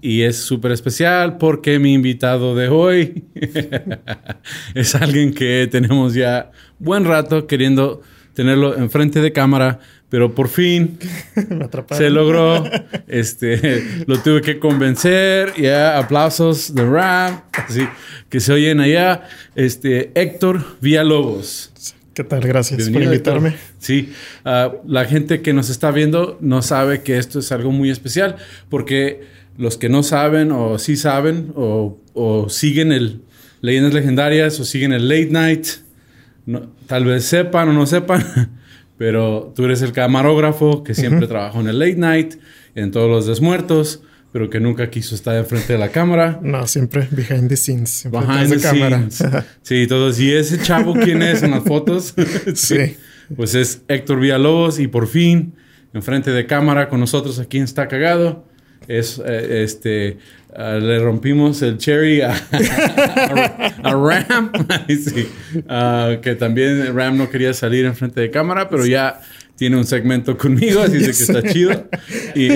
y es súper especial porque mi invitado de hoy es alguien que tenemos ya buen rato queriendo tenerlo enfrente de cámara, pero por fin se logró. Este, lo tuve que convencer. Ya, aplausos de Ram, así que se oyen allá. Este, Héctor Villalobos. ¿Qué tal? Gracias por invitarme. Sí, ah, la gente que nos está viendo no sabe que esto es algo muy especial porque los que no saben o sí saben o, siguen el Leyendas Legendarias o siguen el Late Night, tal vez sepan o no sepan, pero tú eres el camarógrafo que siempre trabajó en el Late Night, en todos los desmuertos, pero que nunca quiso estar enfrente de la cámara. No, siempre behind the scenes. Behind the cámara. sí, todos. ¿Y ese chavo quién es en las fotos? sí. Pues es Héctor Villalobos y por fin, enfrente de cámara con nosotros aquí en Está Cagado es eh, este ah, le rompimos el cherry a, Ram. Ah, que también Ram no quería salir en frente de cámara pero ya tiene un segmento conmigo así que está chido. Y,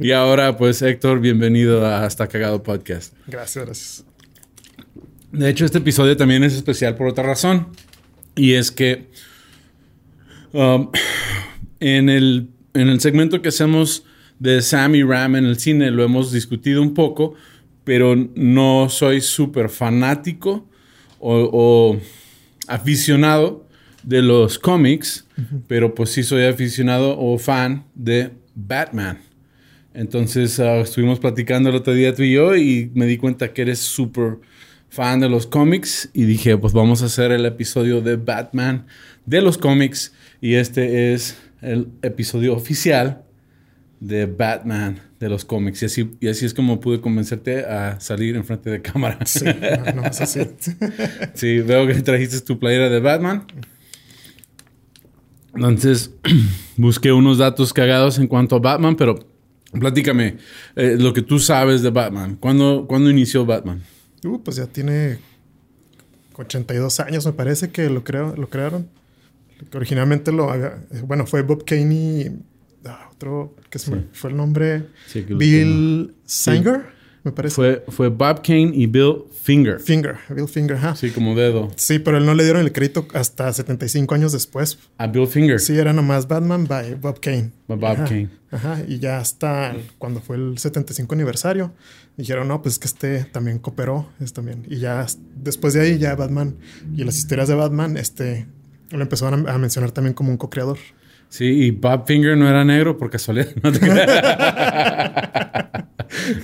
y, ahora pues Héctor bienvenido a Hasta Cagado Podcast. Gracias gracias. De hecho este episodio también es especial por otra razón y es que um, en el en el segmento que hacemos de Sam y Ram en el cine, lo hemos discutido un poco, pero no soy súper fanático o, aficionado de los cómics, pero pues sí soy aficionado o fan de Batman. Entonces ah, estuvimos platicando el otro día tú y yo y me di cuenta que eres súper fan de los cómics y dije, pues vamos a hacer el episodio de Batman de los cómics y este es el episodio oficial de Batman de los cómics. Y así, y así es como pude convencerte a salir en frente de cámara. Sí, no, no es así. sí, veo que trajiste tu playera de Batman. Entonces, busqué unos datos cagados en cuanto a Batman, pero platícame eh, lo que tú sabes de Batman. ¿Cuándo, ¿Cuándo, inició Batman? Uh, pues ya tiene 82 años, me parece que lo, creo, lo crearon. Originalmente lo bueno, fue Bob Kane y otro, que fue el nombre? Bill Singer, me parece. Fue, fue Bob Kane y Bill Finger. Finger, Bill Finger, ajá. Sí, como dedo. Sí, pero él no le dieron el crédito hasta 75 años después. A Bill Finger. Sí, era nomás Batman by Bob Kane. By Bob Kane. Ajá, y ya hasta cuando fue el 75 aniversario, dijeron, no, pues que este también cooperó, es también. Y ya después de ahí, ya Batman y las historias de Batman, este, lo empezaron a mencionar también como un co-creador. Sí, y Bob Finger no era negro por casualidad.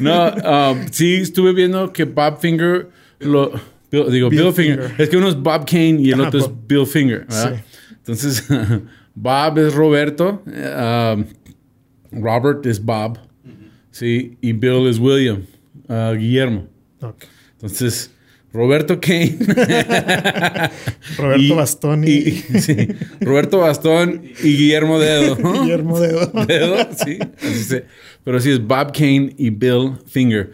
No, um, sí, estuve viendo que Bob Finger lo. digo, Bill, Finger. Es que uno es Bob Kane y el otro es Bill Finger. Entonces, Bob es Roberto, um, Robert es Bob, sí, y Bill es William, uh, Guillermo. Entonces, Roberto Kane. Roberto Bastón y... Roberto Bastón y Guillermo Dedo. Guillermo Dedo. Dedo, sí. Pero sí es Bob Kane y Bill Finger.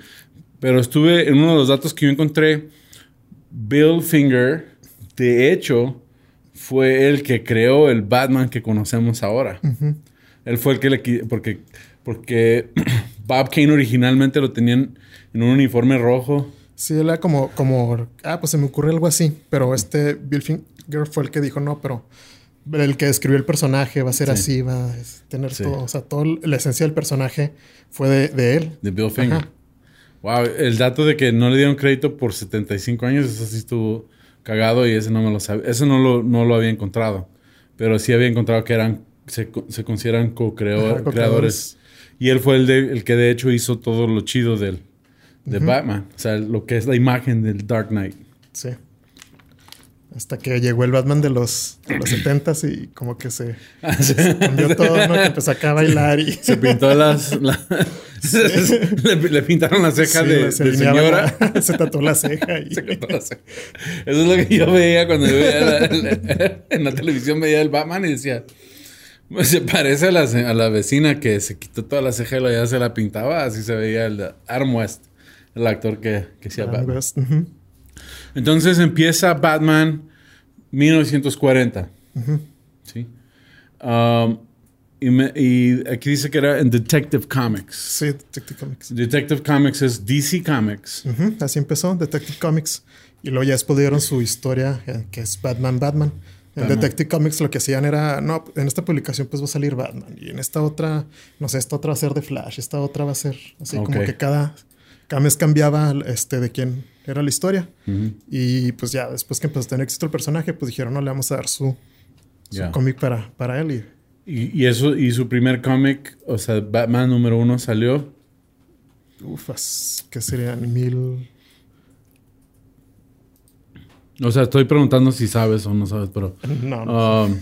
Pero estuve en uno de los datos que yo encontré. Bill Finger, de hecho, fue el que creó el Batman que conocemos ahora. Él fue el que le... Porque, porque Bob Kane originalmente lo tenían en un uniforme rojo Sí, era como, como, ah, pues se me ocurre algo así, pero este Bill Finger fue el que dijo, no, pero el que escribió el personaje va a ser así, va a tener todo, o sea, toda la esencia del personaje fue de, él. De Bill Finger. Wow, el dato de que no le dieron crédito por 75 años, eso sí estuvo cagado y ese no me lo sabía, eso no lo, no lo había encontrado, pero sí había encontrado que eran, se, se consideran co-creadores. Y él fue el, de, el que de hecho hizo todo lo chido del de Batman. O sea, lo que es la imagen del Dark Knight. Sí. Hasta que llegó el Batman de los, de los 70 y como que se, cambió todo, ¿no? Que empezó a bailar y... Se pintó las, le, le pintaron la ceja Sí, de, se de señora. la- se tatuó la ceja. Y, Se cortó la ceja. Eso es lo que yo veía cuando yo veía la- la- en la televisión veía el Batman y decía, "Pues se parece a la, se- a la vecina que se quitó toda la ceja y ya se la pintaba. Así se veía el Adam West, el actor que, que hacía Adam Batman. West. Entonces empieza Batman 1940. ¿sí? Um, y, me- y aquí dice que era en Detective Comics. Sí, Detective Comics. Detective Comics es DC Comics. Así empezó Detective Comics. Y luego ya después dieron su historia, eh, que es Batman, Batman. En Batman. Detective Comics lo que hacían era, no, en esta publicación pues va a salir Batman. Y en esta otra, no sé, esta otra va a ser de Flash, esta otra va a ser así como que cada, cada mes cambiaba este, de quién era la historia. Y pues ya después que empezó a tener éxito el personaje, pues dijeron, no, le vamos a dar su, su Ya. cómic para, para él. Y Y, y eso, y su primer cómic, o sea, Batman número uno salió. ufas, que serían mil... O sea, estoy preguntando si sabes o no sabes, pero No, no. um,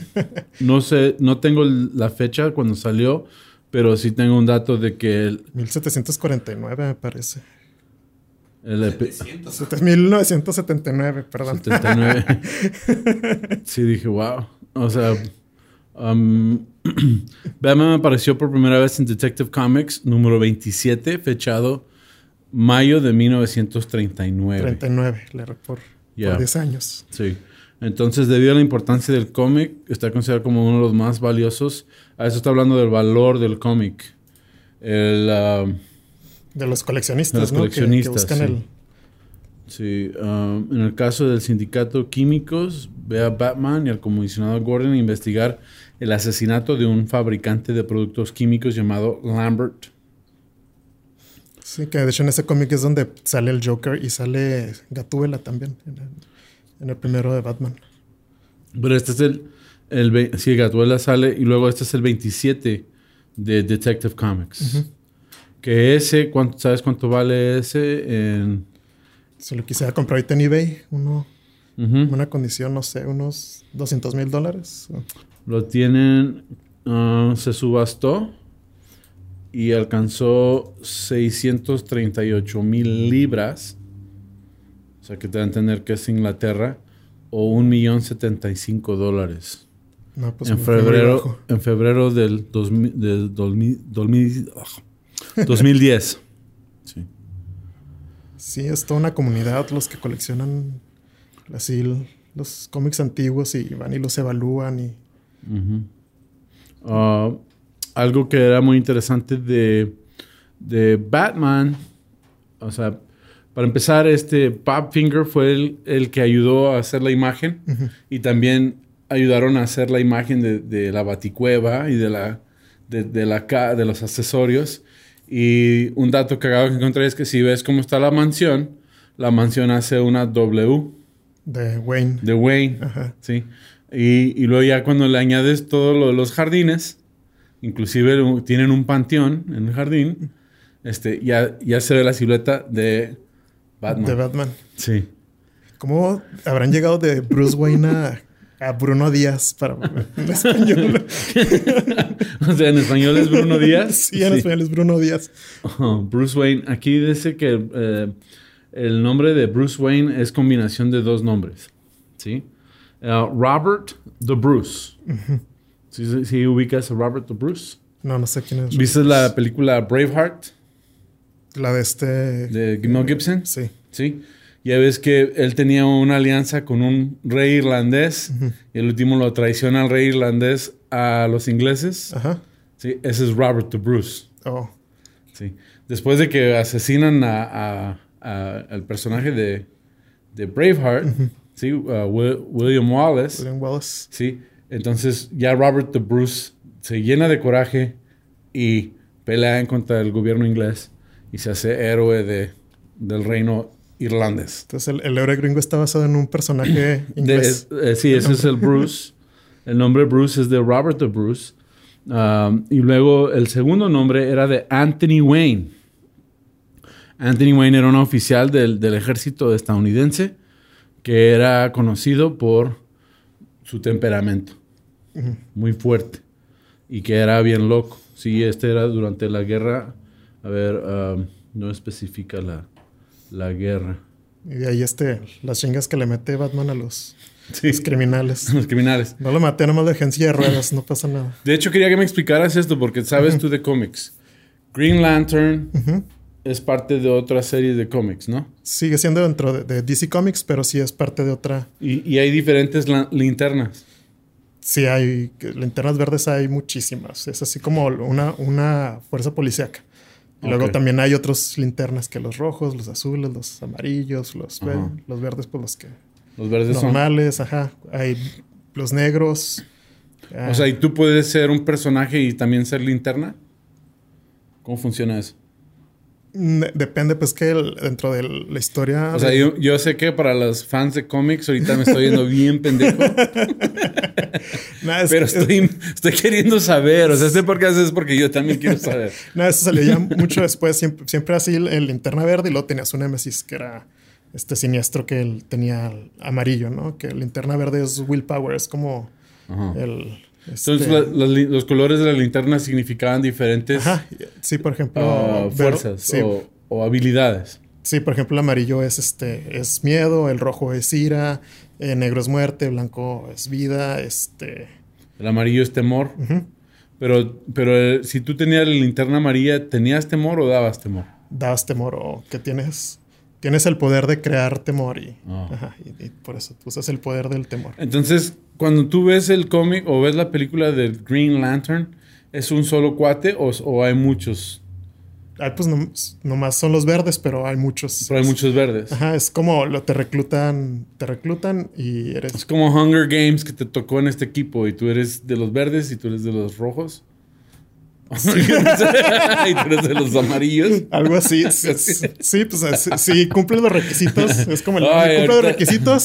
no sé, no tengo la fecha cuando salió, pero sí tengo un dato de que el, 1749 me parece. el epi- 700. 1979, perdón. 79. sí, dije, wow. O sea, um, Batman apareció por primera vez en Detective Comics número 27, fechado mayo de 1939. 39, le por, Ya. por 10 años. Sí. Entonces, debido a la importancia del cómic, está considerado como uno de los más valiosos. A eso está hablando del valor del cómic. El, um, De los coleccionistas, De los ¿no? Coleccionistas, que, buscan sí. sí, um, en el caso del sindicato Químicos, ve a Batman y al comisionado Gordon a investigar el asesinato de un fabricante de productos químicos llamado Lambert. el... Sí, que de hecho en ese cómic es donde sale el Joker y sale Gatúbela también. En el, en el primero de Batman. Pero este es el, el sí, Gatuela sale y luego este es el 27 de Detective Comics. Que ese, ¿cuánto, ¿sabes cuánto vale ese? En, Si lo quisiera comprar ahorita en eBay, uno, una condición, no sé, unos 200 mil dólares. Lo tienen, ah, se subastó y alcanzó 638 mil libras. O sea que te van a entender que es Inglaterra. O un millón setenta y cinco dólares. No, pues en febrero, en febrero del, 2000 del 2000 2000 ah, 2010. Sí. Sí, es toda una comunidad los que coleccionan así los cómics antiguos y van y los evalúan y. Ah, algo que era muy interesante de, de Batman, o sea, para empezar, este Bob Finger fue el, el que ayudó a hacer la imagen y también ayudaron a hacer la imagen de, de la baticueva y de la de, de la de los accesorios. Y un dato cagado que encontré es que si ves cómo está la mansión, la mansión hace una W de Wayne. de Wayne. Ajá. Sí. Y, y luego ya cuando le añades todo lo los jardines, inclusive tienen un panteón en el jardín, este, ya, ya se ve la silueta de Batman. De Batman. sí. ¿Cómo habrán llegado de Bruce Wayne a, a Bruno Díaz para en español? o sea, en español es Bruno Díaz. sí, en español es Bruno Díaz. Oh, Bruce Wayne. Aquí dice que eh, el nombre de Bruce Wayne es combinación de dos nombres. ¿Sí? Uh, Robert the Bruce. ¿Sí, sí, sí ubicas a Robert the Bruce? No, no sé quién es. ¿Viste la película Braveheart La de este. de Mel Gibson? Sí. Sí. Ya ves que él tenía una alianza con un rey irlandés y el último lo traiciona al rey irlandés a los ingleses. Ajá. Sí, ese es Robert the Bruce. Oh. Sí. Después de que asesinan a, a- a- al personaje de, de Braveheart, sí, uh, Wi- William Wallace, William Wallace. sí. Entonces ya Robert the Bruce se llena de coraje y pelea en contra del gobierno inglés y se hace héroe de, del reino irlandés. Entonces el, el héroe gringo está basado en un personaje De- inglés. es- eh, sí, ese es el Bruce. El nombre Bruce es de Robert the Bruce. Um, y luego el segundo nombre era de Anthony Wayne. Anthony Wayne era un oficial del, del ejército estadounidense que era conocido por su temperamento muy fuerte y que era bien loco. Sí, este era durante la guerra A ver, um, no especifica la, la guerra. Y de ahí este, las chingas que le mete Batman a los, Sí. los criminales. Los criminales. No lo maté, nomás lo dejé en silla de ruedas, no pasa nada. De hecho, quería que me explicaras esto porque sabes tú de cómics. Green Lantern es parte de otra serie de cómics, ¿no? Sigue siendo dentro de, de DC Comics, pero sí es parte de otra. Y, y hay diferentes linternas. Sí hay, linternas verdes hay muchísimas. Es así como una, una fuerza policíaca. Y luego también hay otros linternas que los rojos, los azules, los amarillos, los, los verdes, pues los que Los verdes son. normales, ajá. Hay los negros. ah, O sea, ¿y tú puedes ser un personaje y también ser linterna? ¿Cómo funciona eso? Depende, pues que el- dentro de la historia. O sea, yo, yo sé que para los fans de cómics ahorita me estoy yendo bien pendejo, Nah, es- pero es- estoy, queriendo saber. O sea, sé por qué haces porque yo también quiero saber. No, eso salió ya mucho después. Siempre, siempre así el, el linterna verde y luego tenías un Nemesis que era este siniestro que él tenía amarillo, ¿no? Que el linterna verde es willpower, es como Ajá. el. Este- Entonces, la- li- los colores de la linterna significaban diferentes Ajá, sí, por ejemplo. ah, fuerzas Sí, o, o habilidades. sí, por ejemplo, el amarillo es este es miedo, el rojo es ira, el negro es muerte, el blanco es vida, este. El amarillo es temor. Pero, pero eh, si tú tenías la linterna amarilla, ¿tenías temor o dabas temor? das temor o que tienes. Tienes el poder de crear temor y, Ah. ajá, y- y por eso usas el poder del temor. Entonces, cuando tú ves el cómic o ves la película de Green Lantern, ¿es un solo cuate o, o hay muchos? Ay, pues no, nomás son los verdes, pero hay muchos. Pero hay muchos verdes. Ajá, es como lo te reclutan, te reclutan y Es eres. como Hunger Games que te tocó en este equipo y tú eres de los verdes y tú eres de los rojos. y tú eres de los amarillos. Algo así. sí, sí, sí, pues es- sí, cumples los requisitos. Es como el Ay, cumple los ahorita- requisitos.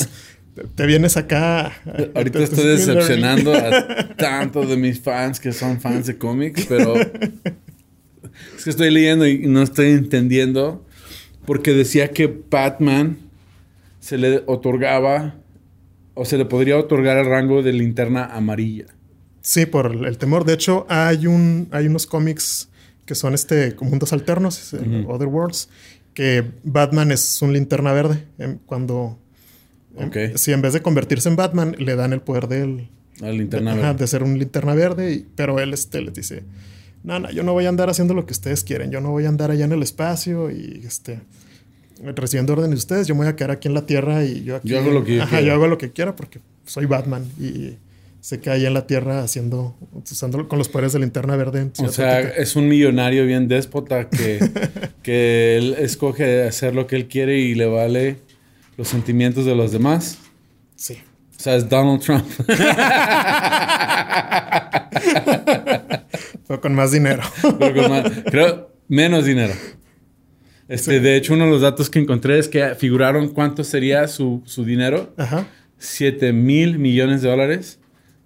te- Te vienes acá. Ahorita te- estoy te- decepcionando a tantos de mis fans que son fans de cómics, pero es que estoy leyendo y no estoy entendiendo porque decía que Batman se le otorgaba o se le podría otorgar el rango de linterna amarilla. Sí, por el temor. De hecho, hay un, hay unos cómics que son este como mundos alternos, Ujú. Other Worlds, que Batman es un linterna verde. em, Cuando em, Ok. si en vez de convertirse en Batman, le dan el poder del, La linterna Ajá, verde. de ser un linterna verde, y- pero él este, les dice, no, no, yo no voy a andar haciendo lo que ustedes quieren, yo no voy a andar allá en el espacio y este, recibiendo órdenes de ustedes, yo me voy a quedar aquí en la Tierra y yo aquí... Yo hago lo que yo Ajá, quiera. yo hago lo que quiera porque soy Batman y se ahí en la Tierra haciendo, usando con los poderes de linterna verde. O sea, es un millonario bien déspota que, que él escoge hacer lo que él quiere y le vale los sentimientos de los demás. sí. O sea, es Donald Trump. Pero con más dinero. Pero con más- creo menos dinero. Este, De hecho, uno de los datos que encontré es que figuraron cuánto sería su, su dinero. Ajá. 7 mil millones de dólares.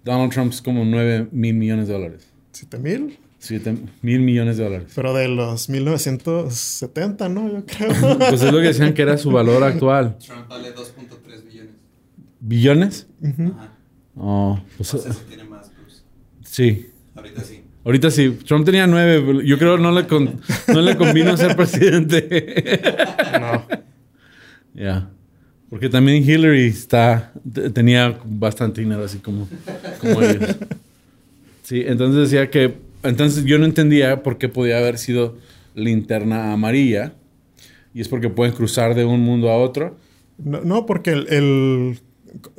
Donald Trump es como 9 mil millones de dólares. ¿Siete mil? 7 mil millones de dólares. Pero de los 1970, ¿no? Yo creo. Pues es lo que decían que era su valor actual. Trump vale 2.3 billones. ¿Billones? Ujú. Ajá. Oh, pues, No sé si tiene más, pues. sí. Ahorita sí. Ahorita sí. Trump tenía 9. Yo creo que no le, con- no le convino ser presidente. No. Ya. Porque también Hillary está, te- tenía bastante dinero así como, como ellos. Sí, entonces decía que, entonces yo no entendía por qué podía haber sido linterna amarilla. Y es porque pueden cruzar de un mundo a otro. No, no, porque el, el-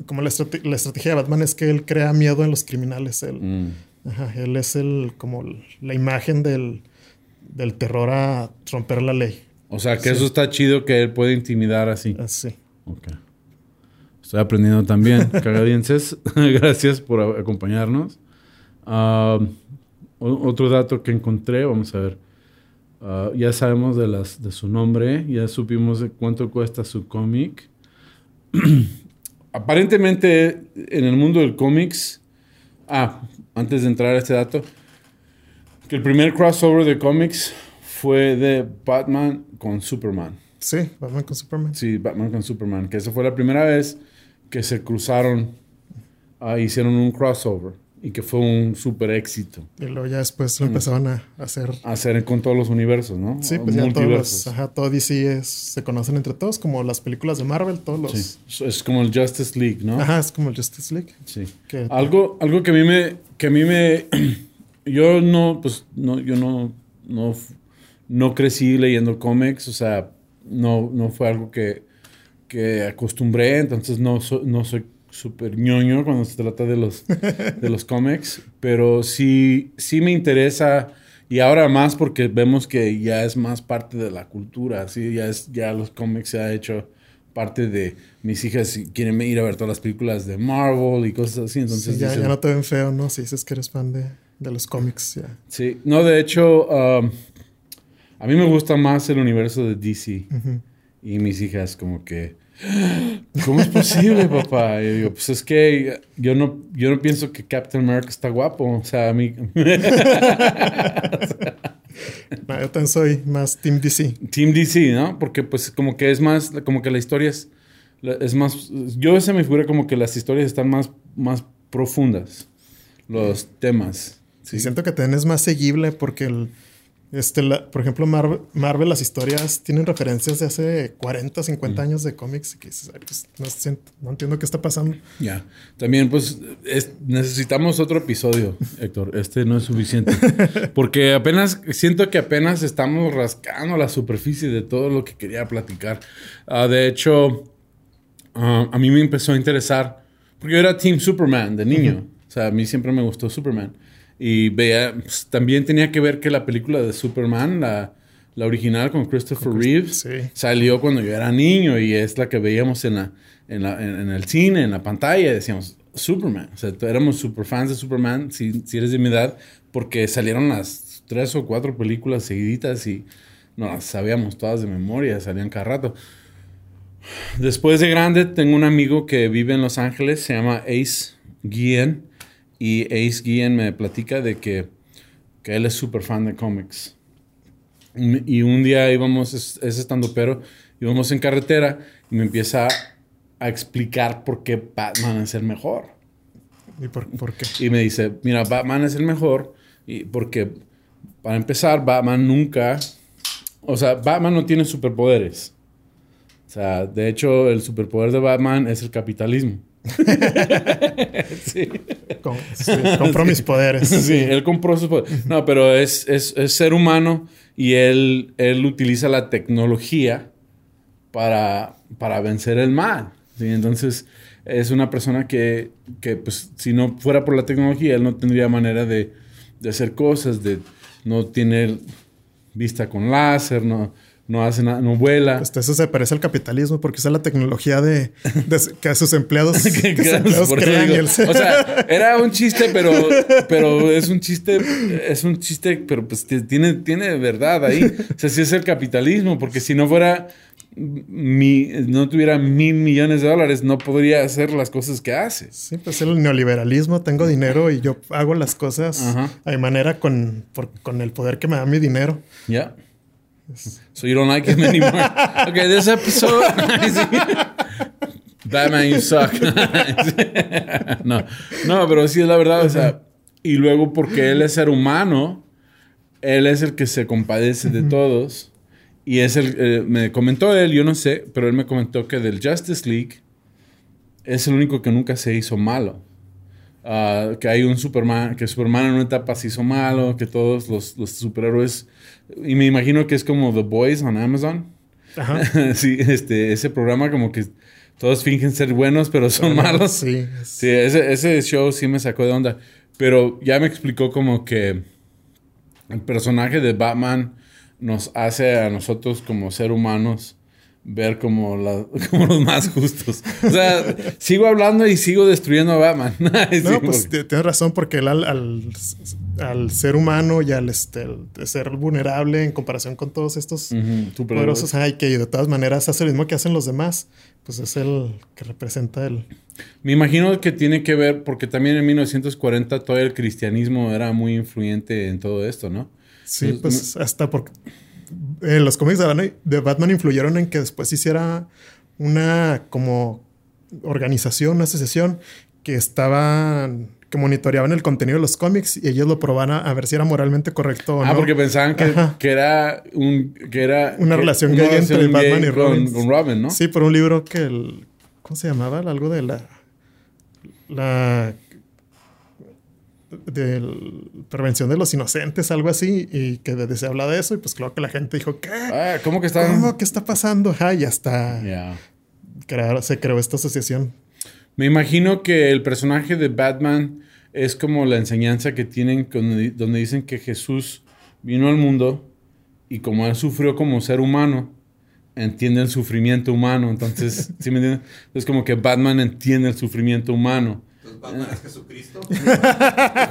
como la, la estrategia de Batman es que él crea miedo en los criminales. Él, Mm. ajá, él es el como la imagen del, del terror a romper la ley. O sea, que eso está chido que él puede intimidar así. Así. Ok. Estoy aprendiendo también, cagadienses. Gracias por acompañarnos. Ah, otro dato que encontré, vamos a ver. Ah, ya sabemos de, las, de su nombre, ya supimos de cuánto cuesta su cómic. Aparentemente, en el mundo del cómics. Ah, antes de entrar a este dato, que el primer crossover de cómics fue de Batman con Superman. Sí, Batman con Superman. Sí, Batman con Superman, que esa fue la primera vez que se cruzaron, ah, hicieron un crossover. y que fue un súper éxito. Y luego ya después lo empezaron a hacer. Hacer con todos los universos, ¿no? Sí, pues ya todos los, ajá, todo DC es, se conocen entre todos, como las películas de Marvel, todos los... Sí. Es como el Justice League, ¿no? Ajá, es como el Justice League. Sí. Que, algo, algo que a mí me... Que a mí me yo no, pues, no, yo no, no, no crecí leyendo cómics, o sea, no, no fue algo que, que acostumbré, entonces no, no soy súper ñoño cuando se trata de los, de los cómics, pero sí, sí me interesa y ahora más porque vemos que ya es más parte de la cultura, ¿sí? ya, es, ya los cómics se ha hecho parte de mis hijas quieren ir a ver todas las películas de Marvel y cosas así, entonces... ya, ya, no te ven feo, ¿no? Si dices que eres fan de, de los cómics, ya. Sí, no, de hecho, um, a mí me gusta más el universo de DC y mis hijas como que ¿Cómo es posible, papá? Y yo digo, pues es que yo no, yo no pienso que Captain America está guapo. O sea, a mí. no, yo también soy más Team DC. Team DC, ¿no? Porque, pues, como que es más, como que la historia es, es más. Yo se me figura como que las historias están más, más profundas. Los temas. Sí, siento que también es más seguible porque el este, por ejemplo, Marvel, las historias tienen referencias de hace 40, 50 años de cómics que pues, no, entiendo qué está pasando. Ya, también pues necesitamos otro episodio, Héctor. Este no es suficiente. Porque apenas, siento que apenas estamos rascando la superficie de todo lo que quería platicar. Ah, de hecho, ah, a mí me empezó a interesar, porque yo era Team Superman de niño. O sea, a mí siempre me gustó Superman. Y veía, pues, también tenía que ver que la película de Superman, la, la original con Christopher Reeves, salió cuando yo era niño y es la que veíamos en, la, en, la, en, el cine, en la pantalla. Decíamos, Superman. O sea, éramos super fans de Superman, si, si eres de mi edad, porque salieron las tres o cuatro películas seguiditas y no las sabíamos todas de memoria, salían cada rato. Después de grande, tengo un amigo que vive en Los Ángeles, se llama Ace Guillen y Ace Guillen me platica de que, que él es súper fan de cómics. Y un día íbamos, es, estando pero, íbamos en carretera y me empieza a explicar por qué Batman es el mejor. ¿Y por, qué? Y me dice, mira, Batman es el mejor y porque, para empezar, Batman nunca... O sea, Batman no tiene superpoderes. O sea, de hecho, el superpoder de Batman es el capitalismo. sí. compró mis poderes. Sí, él compró sus poderes. No, pero es, es, ser humano y él, él utiliza la tecnología para, para vencer el mal. Entonces, es una persona que, que, pues, si no fuera por la tecnología, él no tendría manera de, de hacer cosas, de no tener vista con láser, no, no hace nada, no vuela. Pues eso se parece al capitalismo porque es la tecnología de, que a sus empleados, que, crean O sea, era un chiste, pero, pero es un chiste, es un chiste, pero pues tiene, tiene verdad ahí. O sea, sí es el capitalismo, porque si no fuera mi, no tuviera mil millones de dólares, no podría hacer las cosas que hace. Sí, pues el neoliberalismo, tengo dinero y yo hago las cosas de manera con, con el poder que me da mi dinero. Ya. So you don't like him anymore. okay, this episode. Batman, you suck. no, no, pero sí es la verdad. O sea, y luego porque él es ser humano, él es el que se compadece de todos. Y es el, eh, me comentó él, yo no sé, pero él me comentó que del Justice League es el único que nunca se hizo malo. Ah, que hay un Superman, que Superman en una etapa se hizo malo, que todos los, los superhéroes, y me imagino que es como The Boys on Amazon. Ajá. sí, este, ese programa como que todos fingen ser buenos, pero son malos. Sí, sí ese, ese show sí me sacó de onda. Pero ya me explicó como que el personaje de Batman nos hace a nosotros como ser humanos ver como, como los más justos. O sea, sigo hablando y sigo destruyendo a Batman. no, pues tienes razón, porque él al, al, ser humano y al este, ser vulnerable en comparación con todos estos poderosos, hay que de todas maneras hace lo mismo que hacen los demás. Pues es el que representa el... Me imagino que tiene que ver, porque también en 1940 todo el cristianismo era muy influyente en todo esto, ¿no? Sí, pues hasta porque eh, los cómics de Batman, influyeron en que después hiciera una como organización, una asociación que estaba que monitoreaban el contenido de los cómics y ellos lo probaban a, a ver si era moralmente correcto o Ah, no. porque pensaban que, era un que era Una que- relación una entre Batman y con- Robin. Con, Robin, ¿no? Sí, por un libro que el. ¿Cómo se llamaba? Algo de la. La. De prevención de los inocentes, algo así, y que de- se habla de eso, y pues claro que la gente dijo, ¿qué? Ah, ¿cómo que está? ¿Cómo? ¿Qué está pasando? Ajá, y hasta Ya. crear- se creó esta asociación. Me imagino que el personaje de Batman es como la enseñanza que tienen con- donde dicen que Jesús vino al mundo y como él sufrió como ser humano, entiende el sufrimiento humano. Entonces, ¿sí me entiendes? Es como que Batman entiende el sufrimiento humano. Batman es Jesucristo.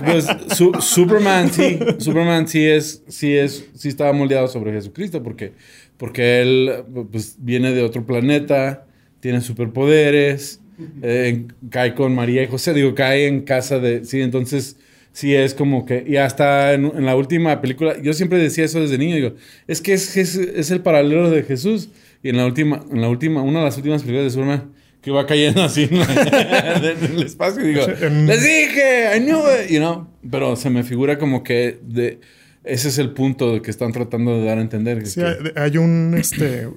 Pues su- Superman sí, Superman sí es, sí es, sí estaba moldeado sobre Jesucristo porque, porque él pues, viene de otro planeta, tiene superpoderes, eh, cae con María y José, digo, cae en casa de, sí, entonces sí es como que, y hasta en, en la última película, yo siempre decía eso desde niño, digo, es que es, es, es el paralelo de Jesús, y en la última, en la última, una de las últimas películas de Superman, que va cayendo así en, el espacio y digo, les dije, I knew it, you know, pero se me figura como que de, ese es el punto que están tratando de dar a entender. Sí, que- hay, un, este,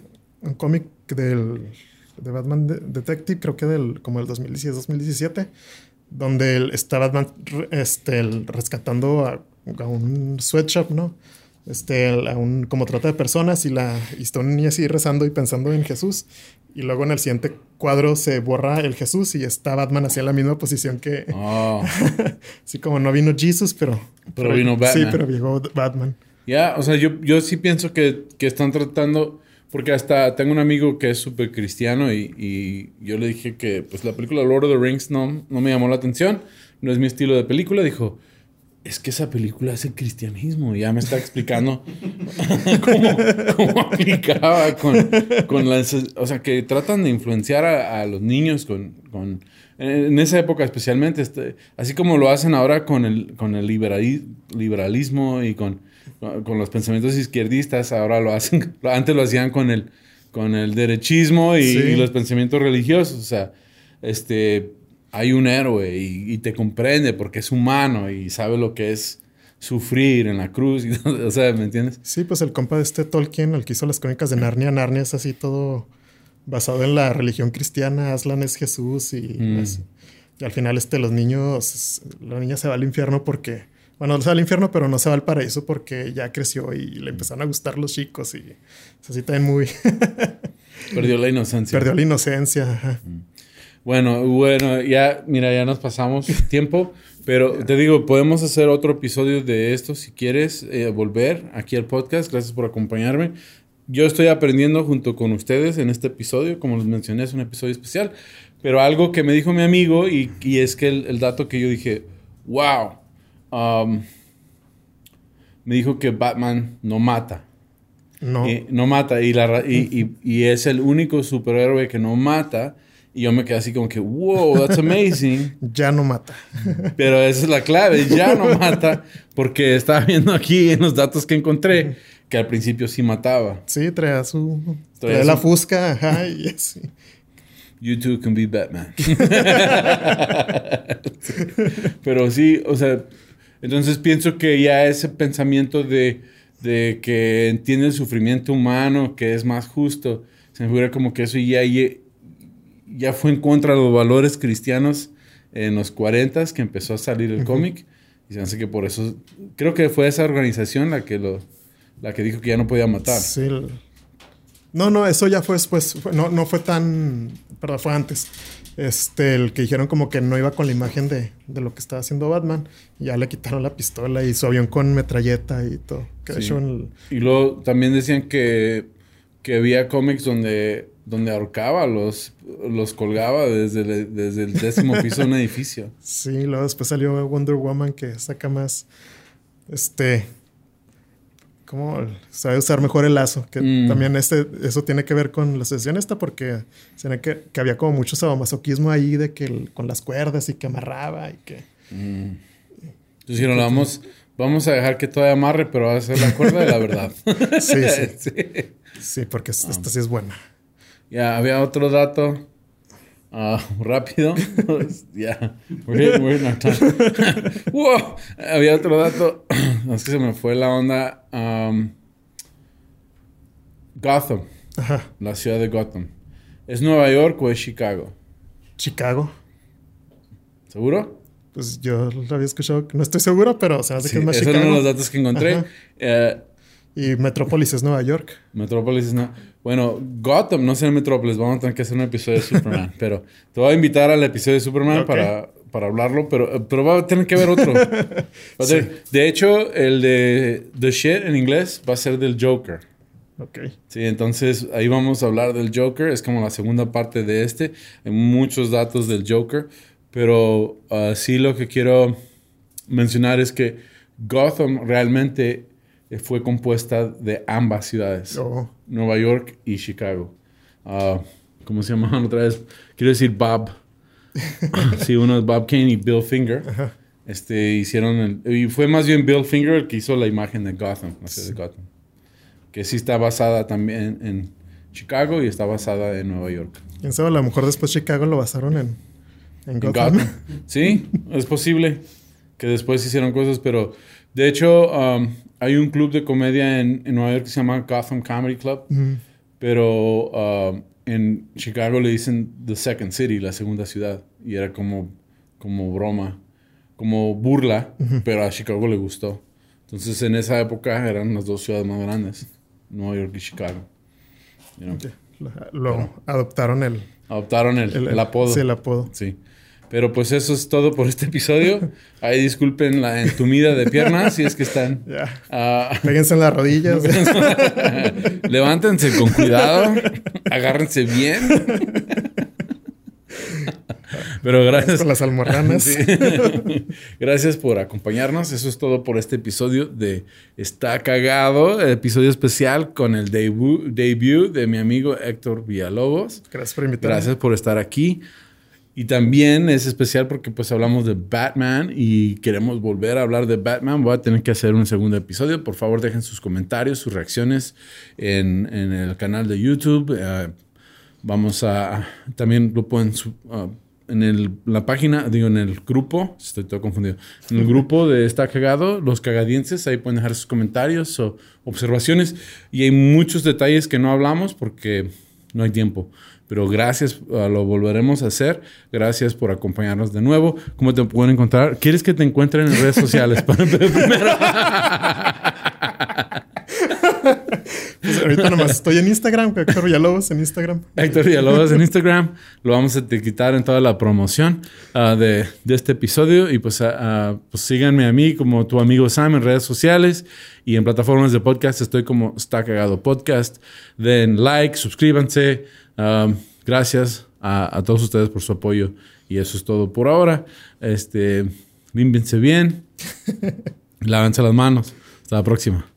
un cómic del, de Batman de- Detective, creo que del, como del 2016-2017, donde el- está Batman este, el- rescatando a, a un sweatshop, ¿no? Este, a un, como trata de personas y, la, y está un niño así rezando y pensando en Jesús. Y luego en el siguiente cuadro se borra el Jesús y está Batman en la misma posición que... Oh, Así como no vino Jesus, pero... Pero vino Sí, Batman. pero llegó Batman. ya, o sea, yo, yo sí pienso que, que están tratando, porque hasta tengo un amigo que es súper cristiano y, y yo le dije que pues la película Lord of the Rings no, no me llamó la atención, no es mi estilo de película, dijo... Es que esa película es el cristianismo. Y ya me está explicando cómo, cómo aplicaba con, con las... O sea, que tratan de influenciar a, a los niños con... con en esa época especialmente, este, así como lo hacen ahora con el, con el liberali- liberalismo y con, con los pensamientos izquierdistas, ahora lo hacen, antes lo hacían con el, con el derechismo y, Sí. y los pensamientos religiosos. O sea, este, hay un héroe y, y te comprende porque es humano y sabe lo que es sufrir en la cruz. y o sea, ¿me entiendes? Sí, pues el compa de este Tolkien, el que hizo las crónicas de Narnia, Narnia es así todo basado en la religión cristiana, Aslan es Jesús y, Mm. y al final este, los niños, la niña se va al infierno porque, bueno, se va al infierno pero no se va al paraíso porque ya creció y le empezaron a gustar los chicos y es así también muy, Perdió la inocencia. perdió la inocencia. ajá. Bueno, bueno, ya, mira, ya nos pasamos tiempo, pero te digo, podemos hacer otro episodio de esto si quieres eh, volver aquí al podcast. Gracias por acompañarme. Yo estoy aprendiendo junto con ustedes en este episodio, como les mencioné, es un episodio especial, pero algo que me dijo mi amigo y, y es que el, el dato que yo dije, wow, um, me dijo que Batman no mata. No, Y no mata. Y, la, y- y es el único superhéroe que no mata. Y yo me quedé así como que, wow, that's amazing. ya no mata. Pero esa es la clave, ya no mata. Porque estaba viendo aquí en los datos que encontré que al principio sí mataba. Sí, traía su, Traía traía la su- fusca, ajá, y así. You too can be Batman. Pero sí, o sea, entonces pienso que ya ese pensamiento de, de que entiende el sufrimiento humano, que es más justo, se me figura como que eso ya, ya, fue en contra de los valores cristianos en los 40 que empezó a salir el cómic. Y se hace que por eso, creo que fue esa organización la que lo, la que dijo que ya no podía matar. Sí. No, no, eso ya fue después. Fue- no, no fue tan. Perdón, fue antes. Este, el que dijeron como que no iba con la imagen de, de lo que estaba haciendo Batman. Y ya le quitaron la pistola y su avión con metralleta y todo. Que de Sí. hecho el- Y luego también decían que, que había cómics donde, donde ahorcaba, los, los colgaba desde, el- desde el décimo piso de un edificio. sí, luego después salió Wonder Woman que saca más. Este. ¿Cómo? Sabe usar mejor el lazo. Que Mm. también este, eso tiene que ver con la sesión esta, porque se que, que había como mucho sadomasoquismo ahí de que el- con las cuerdas y que amarraba y que. Mm. Entonces dijeron, vamos, vamos a dejar que todavía amarre, pero va a ser la cuerda de la verdad. Sí, sí. Sí. Sí, porque es- esta sí es buena. Ya, había otro dato. Ah, rápido. Ya. We're, we're in our time. wow. Había otro dato. Es que se me fue la onda. Um, Gotham. Ajá. La ciudad de Gotham. ¿Es Nueva York o es Chicago? Chicago. ¿Seguro? Pues yo lo había escuchado, no estoy seguro, pero se hace Sí, que es más ese es Chicago. uno de los datos que encontré. Eh, Y Metrópolis es Nueva York. Metrópolis no. Bueno, Gotham, no sé en Metrópolis. Vamos a tener que hacer un episodio de Superman. pero te voy a invitar al episodio de Superman para, para hablarlo. Pero, pero va a tener que haber otro. Tener- De hecho, el de The Shit en inglés va a ser del Joker. Ok. Sí, entonces ahí vamos a hablar del Joker. Es como la segunda parte de este. Hay muchos datos del Joker. Pero ah, sí lo que quiero mencionar es que Gotham realmente eh, fue compuesta de ambas ciudades. Oh, Nueva York y Chicago. Ah, ¿Cómo se llamaban otra vez? Quiero decir Bob. sí, uno es Bob Kane y Bill Finger. ajá. Este, hicieron el- y fue más bien Bill Finger el que hizo la imagen de Gotham, la ciudad de Gotham. Que sí está basada también en Chicago y está basada en Nueva York. Quién sabe, a lo mejor después Chicago lo basaron en, en En Gotham. Gotham. Sí, es posible que después hicieron cosas, pero de hecho um, hay un club de comedia en, en Nueva York que se llama Gotham Comedy Club, pero um, en Chicago le dicen The Second City, la segunda ciudad, y era como, como broma, como burla, pero a Chicago le gustó. Entonces en esa época eran las dos ciudades más grandes, Nueva York y Chicago. You know. ok. Lo, lo adoptaron el, Adoptaron el, el, el apodo. Sí, el apodo. Sí. Pero pues eso es todo por este episodio. Ahí disculpen la entumida de piernas si es que están. Ah, Péguense en las rodillas. levántense con cuidado. Agárrense bien. Pero gracias. con las almorranas. Sí. Gracias por acompañarnos. Eso es todo por este episodio de Está Cagado, episodio especial con el debut, debut de mi amigo Héctor Villalobos. Gracias por invitarme. Gracias por estar aquí. Y también es especial porque pues hablamos de Batman y queremos volver a hablar de Batman. Voy a tener que hacer un segundo episodio. Por favor, dejen sus comentarios, sus reacciones en, en el canal de YouTube. Eh, vamos a... También lo pueden... ah, en el- la página, digo, en el grupo, estoy todo confundido, en el grupo de Está Cagado, los cagadienses, ahí pueden dejar sus comentarios o observaciones. Y hay muchos detalles que no hablamos porque no hay tiempo. Pero gracias, ah, lo volveremos a hacer. Gracias por acompañarnos de nuevo. ¿Cómo te pueden encontrar? ¿Quieres que te encuentren en redes sociales? Para primero. Ahorita nomás estoy en Instagram, Héctor Villalobos en Instagram. Héctor Villalobos en Instagram. Lo vamos a etiquetar en toda la promoción ah, de, de este episodio. Y pues, ah, ah, pues síganme a mí como tu amigo Sam en redes sociales y en plataformas de podcast. Estoy como Está Cagado Podcast. Den like, suscríbanse. Gracias a, a todos ustedes por su apoyo. Y eso es todo por ahora. Este, límpiense bien. Lávense las manos. Hasta la próxima.